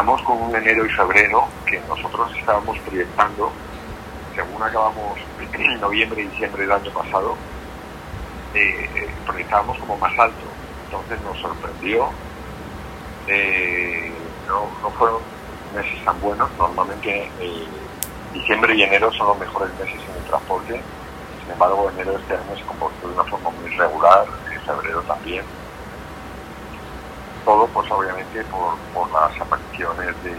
empezamos con un enero y febrero que nosotros estábamos proyectando, según acabamos en noviembre y diciembre del año pasado, eh, proyectábamos como más alto. Entonces nos sorprendió. Eh, no, no fueron meses tan buenos. Normalmente eh, diciembre y enero son los mejores meses en el transporte. Sin embargo, enero este año se comportó de una forma muy regular, en febrero también. Todo, pues obviamente, por, por las apariciones de,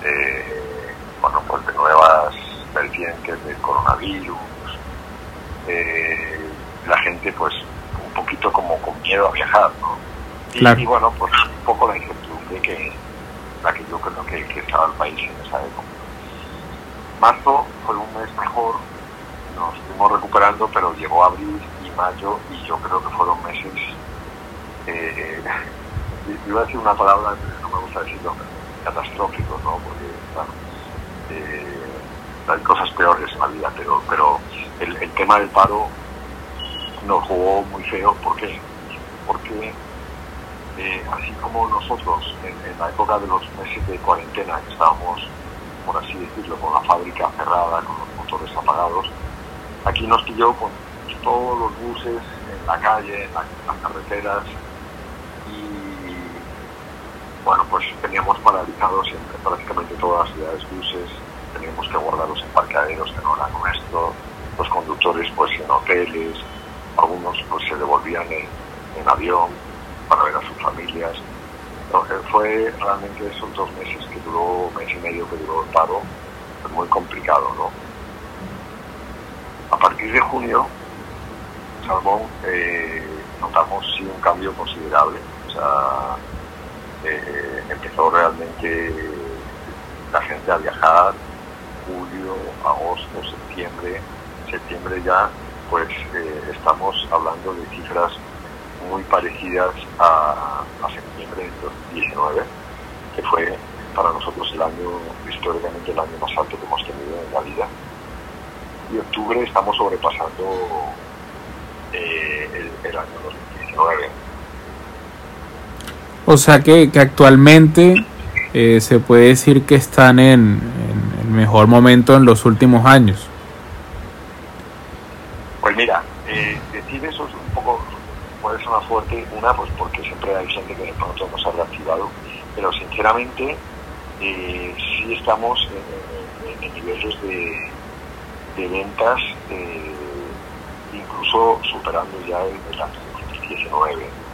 de, bueno, pues de nuevas vertientes del coronavirus. Eh, la gente, pues, un poquito como con miedo a viajar, ¿no? Y, Claro. y bueno, pues un poco la incertidumbre que, la que yo creo que, que estaba el país en esa época. Marzo fue un mes mejor, nos fuimos recuperando, pero llegó abril y mayo y yo creo que fueron meses, eh, iba a decir una palabra, no me gusta decirlo, catastróficos, ¿no? Porque, eh, hay cosas peores en la vida, pero, pero el, el tema del paro nos jugó muy feo. ¿Por qué? Porque eh, así como nosotros en, en la época de los meses de cuarentena que estábamos, por así decirlo, con la fábrica cerrada, con los motores apagados, aquí nos pilló con todos los buses en la calle, en, en las carreteras y pues teníamos paralizados en prácticamente todas las ciudades buses, teníamos que guardarlos en parqueaderos que no eran nuestros, los conductores pues en hoteles, algunos pues se devolvían en, avión para ver a sus familias. Fue realmente esos dos meses que duró, mes y medio que duró el paro, fue muy complicado, ¿no? A partir de junio, Salmón, eh, notamos sí un cambio considerable. O sea, eh, empezó realmente la gente a viajar, julio, agosto, septiembre, septiembre ya, pues eh, estamos hablando de cifras muy parecidas a, a septiembre del 2019, que fue para nosotros el año, históricamente el año más alto que hemos tenido en la vida. Y octubre estamos sobrepasando eh, el, el año 2019. O sea que, que actualmente eh, se puede decir que están en, el mejor momento en los últimos años. Pues mira, eh, decir eso es un poco, puede sonar fuerte, una, pues porque siempre hay gente que de pronto nos ha reactivado, pero sinceramente eh, sí estamos en niveles de, de ventas, eh, incluso superando ya el, el año 2019.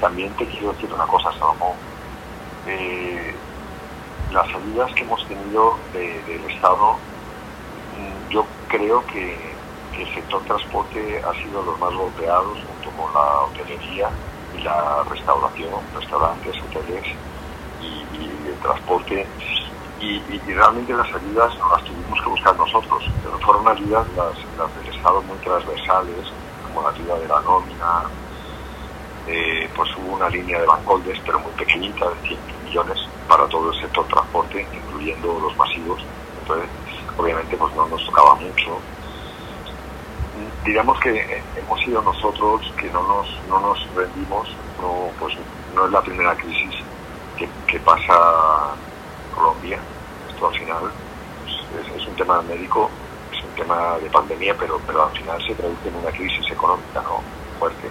También te quiero decir una cosa, Salomón. Eh, las ayudas que hemos tenido de- del Estado, mm, yo creo que, el sector transporte ha sido los más golpeados junto con la hotelería y la restauración, restaurantes, hoteles y, el transporte. Y, realmente las ayudas no las tuvimos que buscar nosotros, pero fueron ayudas las del Estado muy transversales, como la ayuda de la nómina, eh, pues hubo una línea de bancoldes, pero muy pequeñita, de 100 millones para todo el sector transporte, incluyendo los masivos. Entonces, obviamente, pues no nos tocaba mucho. Digamos que eh, hemos sido nosotros que no nos, no nos rendimos, no, pues no es la primera crisis que, que pasa Colombia. Esto al final pues, es, es un tema médico, es un tema de pandemia, pero, pero al final se traduce en una crisis económica ¿no? fuerte